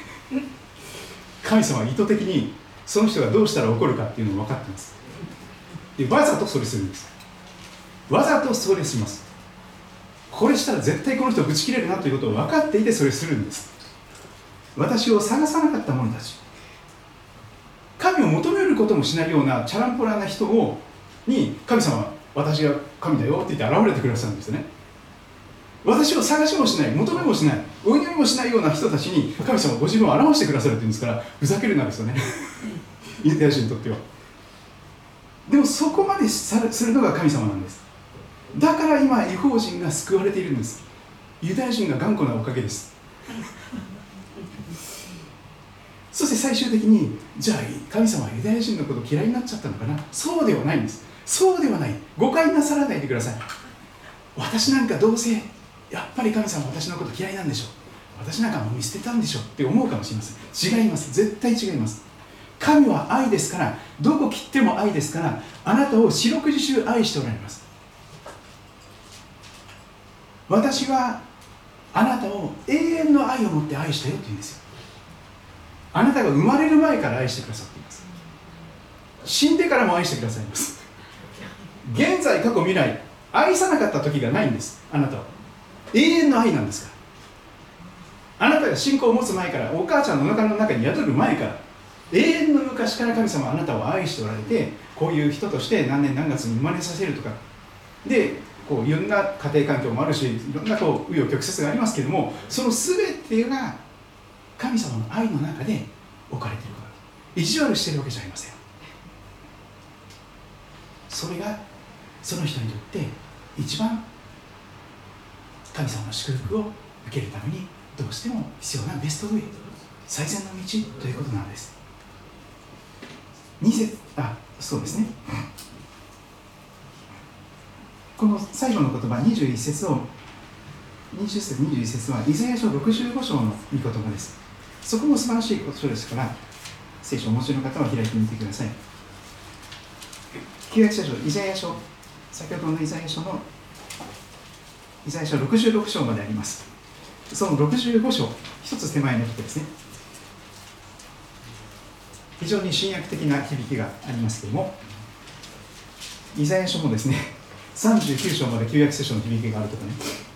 神様は意図的にその人がどうしたら怒るかっていうのを分かってます。でわざとそれするんです。わざとそれします。これしたら絶対この人をぶち切れるなということを分かっていてそれするんです。私を探さなかった者たち。神を求めることもしないようなチャランポラな人をに神様は私が神だよって言って現れてくださるんですよね。私を探しもしない求めもしない。お祈りもしないような人たちに神様ご自分を表してくださるっていうんですからふざけるなですよね。ユダヤ人にとっては。でもそこまでするのが神様なんです。だから今違法人が救われているんです。ユダヤ人が頑固なおかげです。そして最終的にじゃあ神様はユダヤ人のこと嫌いになっちゃったのかな。そうではないんです。そうではない。誤解なさらないでください。私なんかどうせやっぱり神様私のこと嫌いなんでしょう。私なんかも見捨てたんでしょって思うかもしれません。違います。絶対違います。神は愛ですからどこ切っても愛ですからあなたを四六時中愛しておられます。私はあなたを永遠の愛を持って愛したよって言うんですよ。あなたが生まれる前から愛してくださっています。死んでからも愛してくださいます。現在過去未来愛さなかった時がないんです。あなたは。永遠の愛なんですから。あなたが信仰を持つ前からお母ちゃんのお腹の中に宿る前から永遠の昔から神様はあなたを愛しておられてこういう人として何年何月に生まれさせるとかでこういろんな家庭環境もあるしいろんなこう紆余曲折がありますけどもその全てが神様の愛の中で置かれていること。意地悪してるわけじゃありません。それがその人にとって一番神様の祝福を受けるためにどうしても必要なベストウェイ最善の道ということなんです。2節あそうですね。この最後の言葉21節を20節21節はイザヤ書65章の御言葉です。そこも素晴らしいことですから聖書をお持ちの方は開いてみてください。旧約聖書イザヤ書先ほどのイザヤ書のイザヤ書66章まであります。その65章一つ手前のことですね。非常に新約的な響きがありますけれどもイザヤ書もですね39章まで旧約聖書の響きがあるとかね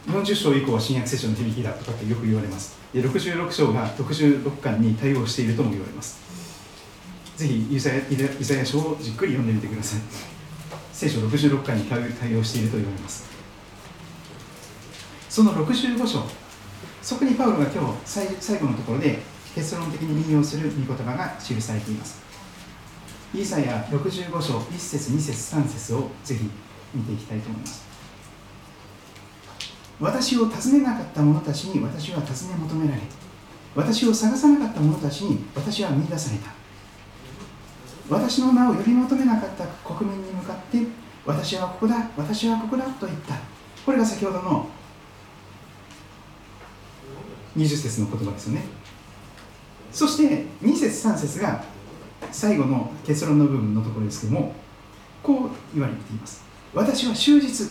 40章以降は新約聖書の響きだとかってよく言われます。で66章が66巻に対応しているとも言われます。ぜひイザヤイザヤ書をじっくり読んでみてください。聖書66巻に対応していると言われます。その65章そこにパウロが今日最後のところで結論的に引用する御言葉が記されています。イザヤ65章1節2節3節をぜひ見ていきたいと思います。私を尋ねなかった者たちに私は尋ね求められ私を探さなかった者たちに私は見出された。私の名を呼び求めなかった国民に向かって私はここだ私はここだと言った。これが先ほどの20節の言葉ですよね。そして2節3節が最後の結論の部分のところですけどもこう言われています。私は終日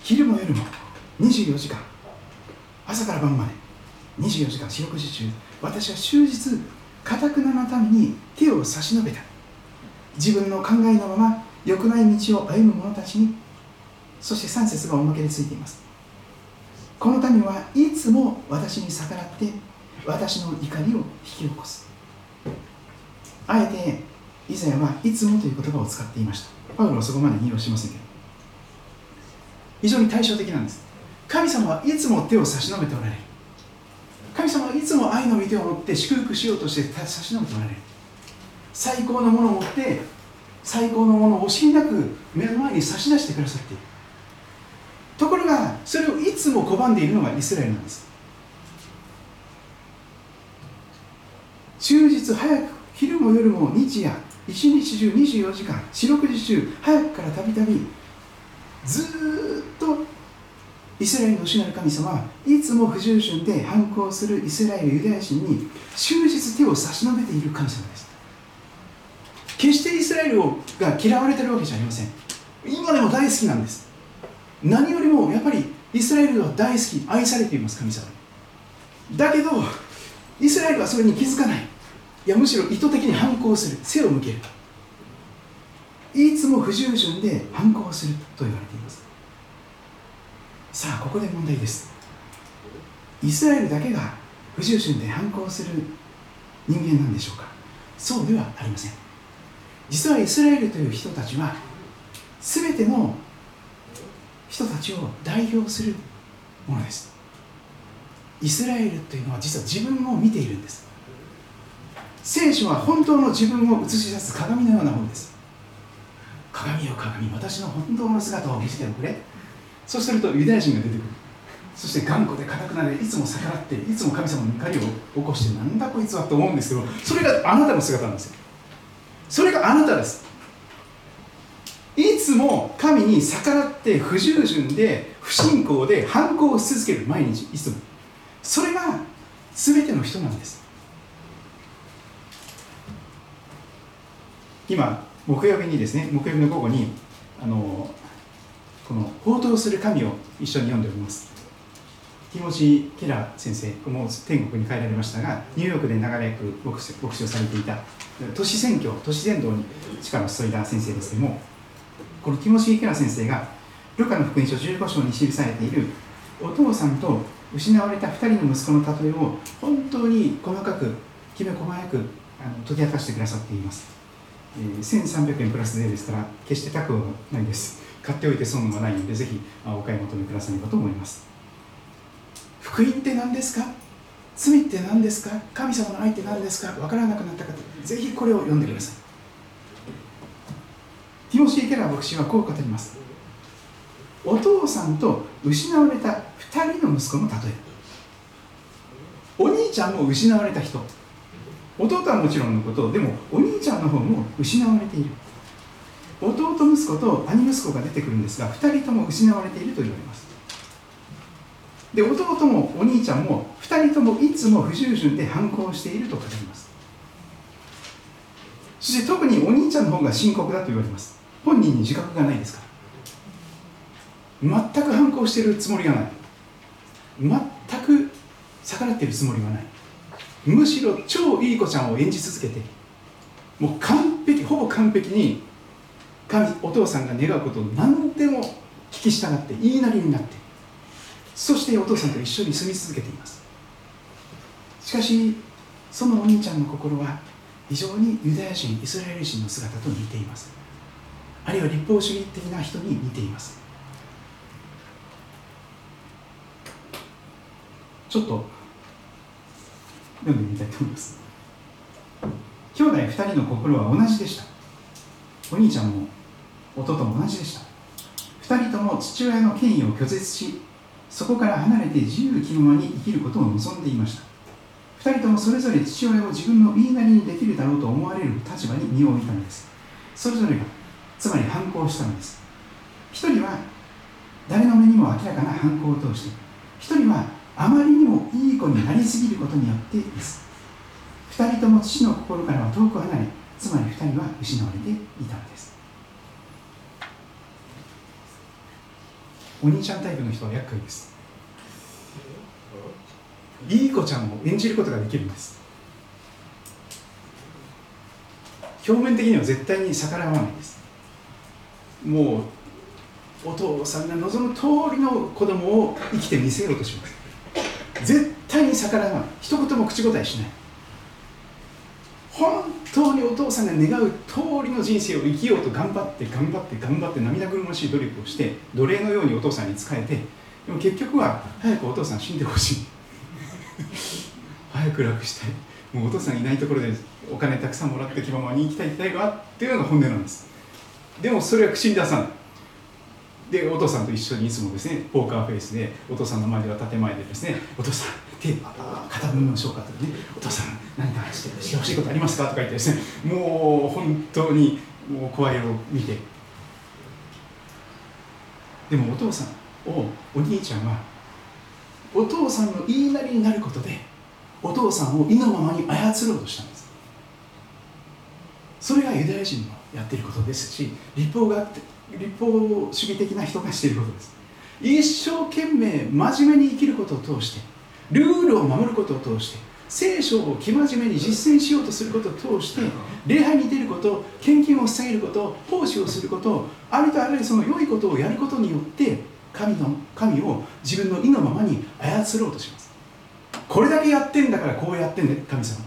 昼も夜も24時間朝から晩まで24時間四六時中私は終日かたくななために手を差し伸べた。自分の考えのまま良くない道を歩む者たちにそして3節がおまけでついています。この民はいつも私に逆らって私の怒りを引き起こす。あえてイザヤはいつもという言葉を使っていました。パウロはそこまで引用しませんけど。非常に対照的なんです。神様はいつも手を差し伸べておられる。神様はいつも愛の御手を持って祝福しようとして差し伸べておられる。最高のものを持って最高のものを惜しみなく目の前に差し出してくださっている。ところがそれをいつも拒んでいるのがイスラエルなんです。終日早く昼も夜も日夜一日中24時間四六時中早くからたびたびずっとイスラエルの主なる神様はいつも不従順で反抗するイスラエルユダヤ人に終日手を差し伸べている神様です。決してイスラエルが嫌われてるわけじゃありません。今でも大好きなんです。何よりもやっぱりイスラエルは大好き愛されています神様。だけどイスラエルはそれに気づかない。いやむしろ意図的に反抗する。背を向ける。いつも不従順で反抗すると言われています。さあここで問題です。イスラエルだけが不従順で反抗する人間なんでしょうか。そうではありません。実はイスラエルという人たちは全ての人たちを代表するものです。イスラエルというのは実は自分を見ているんです。聖書は本当の自分を映し出す鏡のようなものです。鏡よ鏡私の本当の姿を見せてくれ。そうするとユダヤ人が出てくる。そして頑固で固くなでいつも逆らっていつも神様の怒りを起こしてなんだこいつはと思うんですけどそれがあなたの姿なんですよ。それがあなたです。いつも神に逆らって不従順で不信仰で反抗し続ける毎日いつも。それが全ての人なんです。今木曜日にですね木曜日の午後にあのこの「報道する神」を一緒に読んでおります。ティモシー・ケラー先生もう天国に帰られましたがニューヨークで長らく牧師牧師をされていた都市選挙都市伝道に力を注いだ先生ですけどもこのティモシー・ケラ先生がルカの福音書15章に記されているお父さんと失われた2人の息子の例えを本当に細かくきめ細やくあの解き明かしてくださっています。えー、1300円プラス税ですから決して高くはないです。買っておいて損はないのでぜひお買い求めくださればと思います。福音って何ですか？罪って何ですか？神様の愛って何ですか？分からなくなった方ぜひこれを読んでください。ティモシー・ケラー牧師はこう語ります。お父さんと失われた2人の息子の例えお兄ちゃんも失われた人。弟はもちろんのことでもお兄ちゃんの方も失われている。弟息子と兄息子が出てくるんですが2人とも失われていると言われます。で弟もお兄ちゃんも2人ともいつも不従順で反抗していると語ります。そして特にお兄ちゃんの方が深刻だと言われます。本人に自覚がないですから。全く反抗しているつもりがない。全く逆らっているつもりはない。むしろ超いい子ちゃんを演じ続けてもう完璧ほぼ完璧に神お父さんが願うことを何でも聞き従って言いなりになってそしてお父さんと一緒に住み続けています。しかしそのお兄ちゃんの心は非常にユダヤ人イスラエル人の姿と似ています。あるいは立法主義的な人に似ています。ちょっと読んでみたいと思います。兄弟2人の心は同じでした。お兄ちゃんも弟も同じでした。2人とも父親の権威を拒絶しそこから離れて自由気ままに生きることを望んでいました。2人ともそれぞれ父親を自分の言いなりにできるだろうと思われる立場に身を置いたのです。それぞれがつまり反抗したのです。1人は誰の目にも明らかな反抗を通して1人はあまりにもいい子になりすぎることによってです。2人とも父の心からは遠く離れつまり2人は失われていたのです。お兄ちゃんタイプの人は厄介です。いい子ちゃんを演じることができるんです。表面的には絶対に逆らわないです。もうお父さんが望む通りの子供を生きてみせようとします。絶対に逆らわない一言も口答えしない。本当にお父さんが願う通りの人生を生きようと頑張って頑張って頑張って涙ぐるましい努力をして奴隷のようにお父さんに仕えてでも結局は早くお父さん死んでほしい。早く楽したい。もうお父さんいないところでお金たくさんもらって気ままに生きたいってがっていうのが本音なんです。でもそれは口に出さない。でお父さんと一緒にいつもですねポーカーフェイスでお父さんの前では建前でですねお父さん手片分ましょうかとかねお父さん何かしてしてほしいことありますか？とか言ってですねもう本当にもう怖いを見て。でもお父さんをお兄ちゃんはお父さんの言いなりになることでお父さんを意のままに操ろうとしたんです。それがユダヤ人のやっていることですし立法が立法主義的な人がしていることです。一生懸命真面目に生きることを通してルールを守ることを通して聖書を生真面目に実践しようとすることを通して礼拝に出ること献金を捧げること奉仕をすることありとあらゆるその良いことをやることによって神の神を自分の意のままに操ろうとします。これだけやってんだからこうやってんね神様。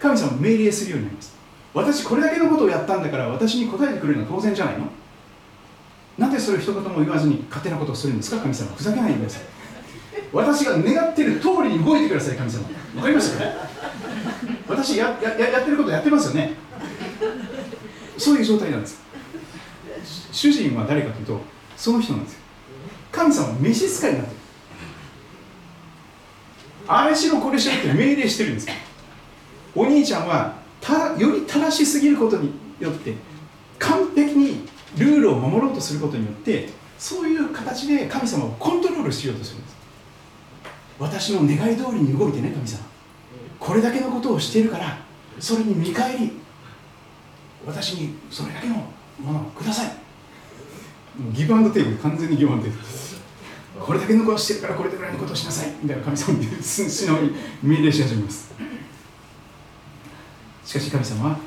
神様命令するようになります。私これだけのことをやったんだから私に答えてくれるのは当然じゃないの？なんでそれ一言も言わずに勝手なことをするんですか？神様ふざけないでください。私が願ってる通りに動いてください神様。わかりますよね？私やややってることやってますよね？そういう状態なんです。主人は誰かというとその人なんですよ。神様は召使いになってる。あれしろこれしろって命令してるんですお兄ちゃんはたより正しすぎることによって完璧にルールを守ろうとすることによってそういう形で神様をコントロールしようとするんです。私の願い通りに動いてね神様。これだけのことをしているからそれに見返り私にそれだけのものをください。ギブアンドテイク完全にギブアンドテイクこれだけのことをしてるからこれぐらいのことをしなさい。みたいな神様に素直に命令し始めます。しかし神様は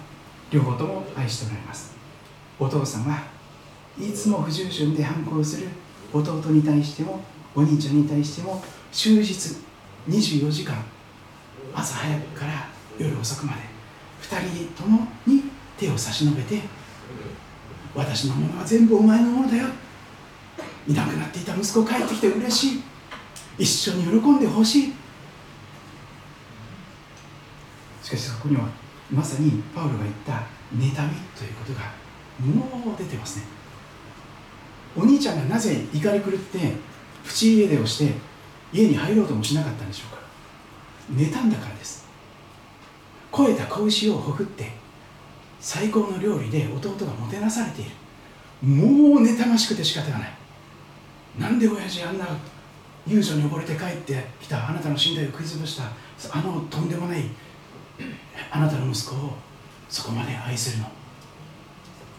両方とも愛しておられます。お父さんはいつも不従順で反抗する弟に対してもお兄ちゃんに対しても終日24時間朝早くから夜遅くまで2人ともに手を差し伸べて私のものは全部お前のものだよ。いなくなっていた息子帰ってきて嬉しい。一緒に喜んでほしい。しかしそこにはまさにパウロが言った妬みということがもう出てますね。お兄ちゃんがなぜ怒り狂ってプチ家出をして家に入ろうともしなかったんでしょうか。妬んだからです。肥えた子牛をほふって最高の料理で弟がもてなされている。もう妬ましくて仕方がない。なんで親父あんな遊女に溺れて帰ってきたあなたの信頼を食い潰したあのとんでもないあなたの息子をそこまで愛するの。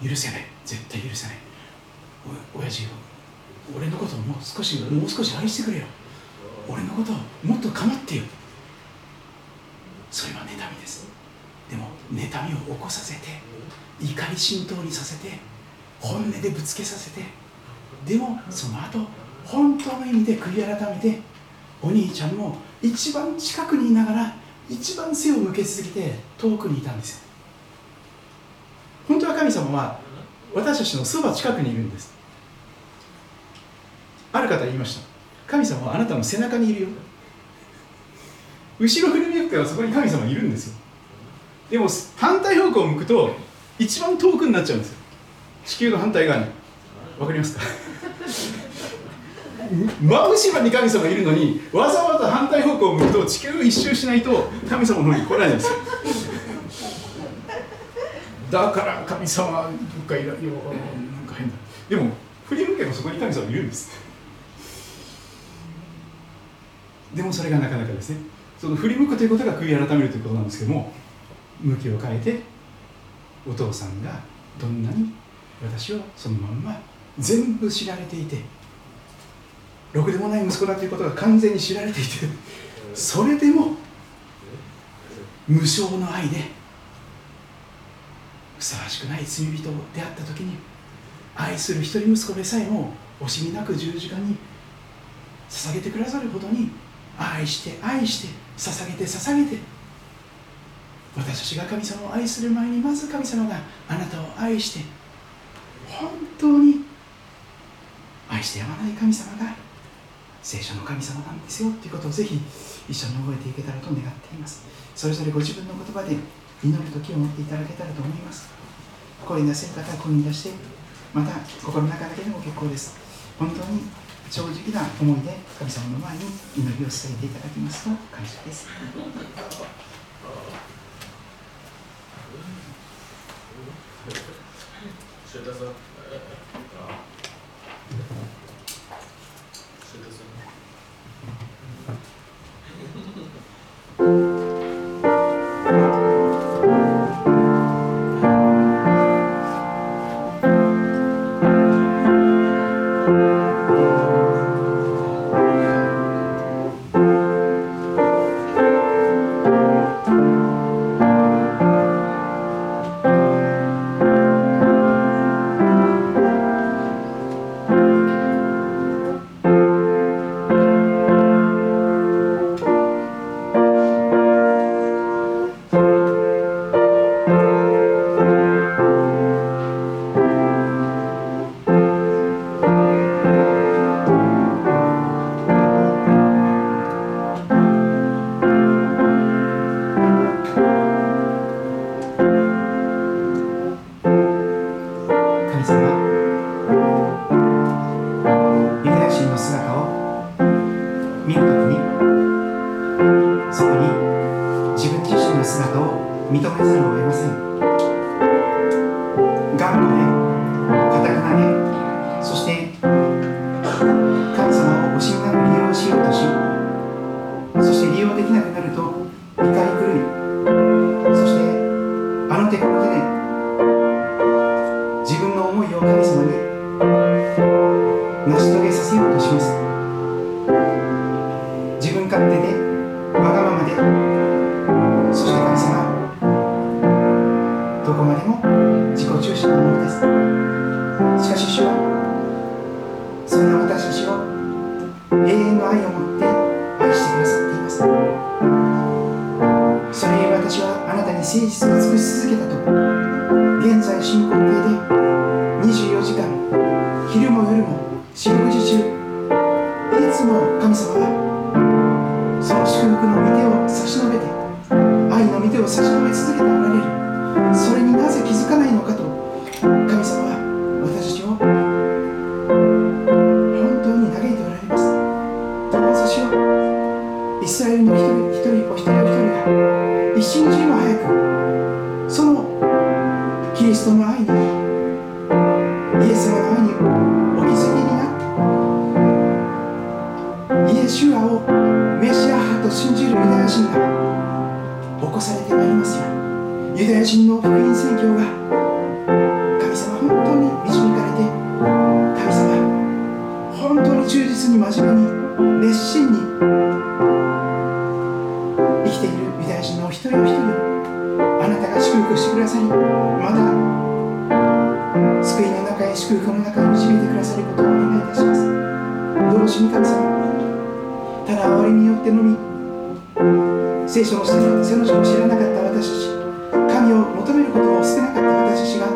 許せない。絶対許せない。お親父よ。俺のことをもう少しもう少し愛してくれよ。俺のことをもっと構ってよ。それは妬みです。でも妬みを起こさせて怒り浸透にさせて本音でぶつけさせてでもその後本当の意味で悔い改めてお兄ちゃんも一番近くにいながら一番背を向け続けて遠くにいたんですよ。本当は神様は私たちのそば近くにいるんです。ある方言いました。神様はあなたの背中にいるよ。後ろ振り向くからそこに神様いるんですよ。でも反対方向を向くと一番遠くになっちゃうんですよ。地球の反対側に。わかりますか？真後ろに神様いるのにわざわざ反対方向を向くと地球一周しないと神様の方に来ないんですよ。だから神様どっかいらよなんか変だでも振り向けばそこに神様いるんです。でもそれがなかなかですね。その振り向くということが悔い改めるということなんですけども向きを変えてお父さんがどんなに私をそのまんま全部知られていてろくでもない息子だということが完全に知られていてそれでも無償の愛でふさわしくない罪人と出会った時に愛する一人息子でさえも惜しみなく十字架に捧げてくださるほどに愛して愛して捧げて捧げて私たちが神様を愛する前にまず神様があなたを愛して本当に愛してやまない神様が聖書の神様なんですよということをぜひ一緒に覚えていけたらと願っています。それぞれご自分の言葉で祈る時を持っていただけたらと思います。声に出せる方は声に出してまた心の中だけでも結構です。本当に正直な思いで神様の前に祈りを捧げていただきますと感謝です。宣教が神様本当に導かれて神様本当に忠実に真面目に熱心に生きているユダヤ人のお一人お一人をあなたが祝福してくださりまた救いの中へ祝福の中へ導いてくださることをお願いいたします。同時に神様ただ憐れみによってのみ聖書の背の背の字を知らなかった私たち求めることも少なかった私たちが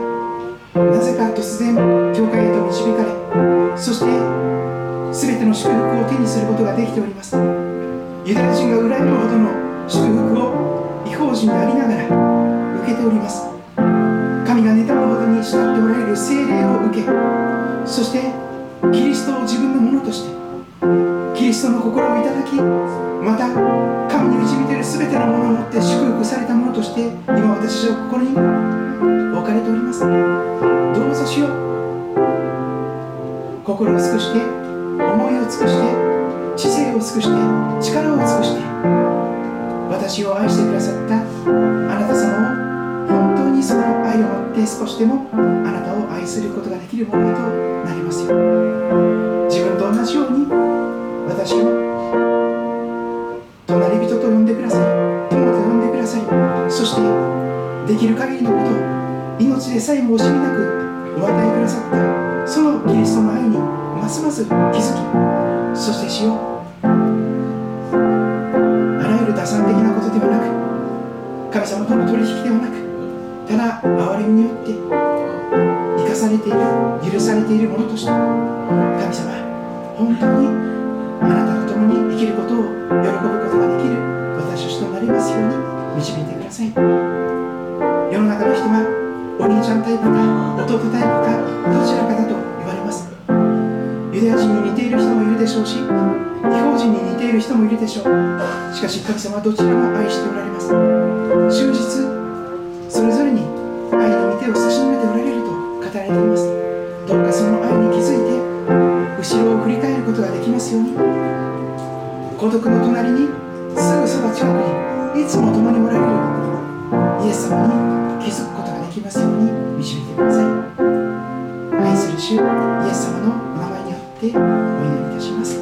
なぜか突然教会へと導かれそして全ての祝福を手にすることができております。ユダヤ人が羨むほどの祝福を違法人でありながら受けております。神が妬むほどに慕っておられる聖霊を受けそしてキリストを自分のものとしてキリストの心をいただきまた神に導いている全てのものをもって祝福されたものとして今私はここに置かれております。どうぞしよう。心を尽くして思いを尽くして知性を尽くして力を尽くして私を愛してくださったあなた様を本当にその愛を持って少しでもあなたを愛することができるものとなりますよ自分と同じように私を隣人と呼んでください。友と呼んでください。そしてできる限りのことを命でさえも惜しみなくお与えくださったそのキリストの愛にますます気づきそしてしようあらゆる打算的なことではなく神様との取引ではなくただ憐れみによって生かされている許されているものとして神様本当にあなたと共に生きることを喜ぶことができる。私たちとなりますように導いてください。世の中の人はお兄ちゃんタイプか弟タイプかどちらかだと言われます。ユダヤ人に似ている人もいるでしょうし違法人に似ている人もいるでしょう。しかし神様はどちらも愛しておられます。終日それぞれに愛の御手を差し伸べておられると語られています。どうかその愛に気づいて後ろを振り返ることができますように。孤独の隣にすぐそば近くにいつも共におられるイエス様に気づくことができますように導いてください。愛する主イエス様のお名前によってお祈りいたします。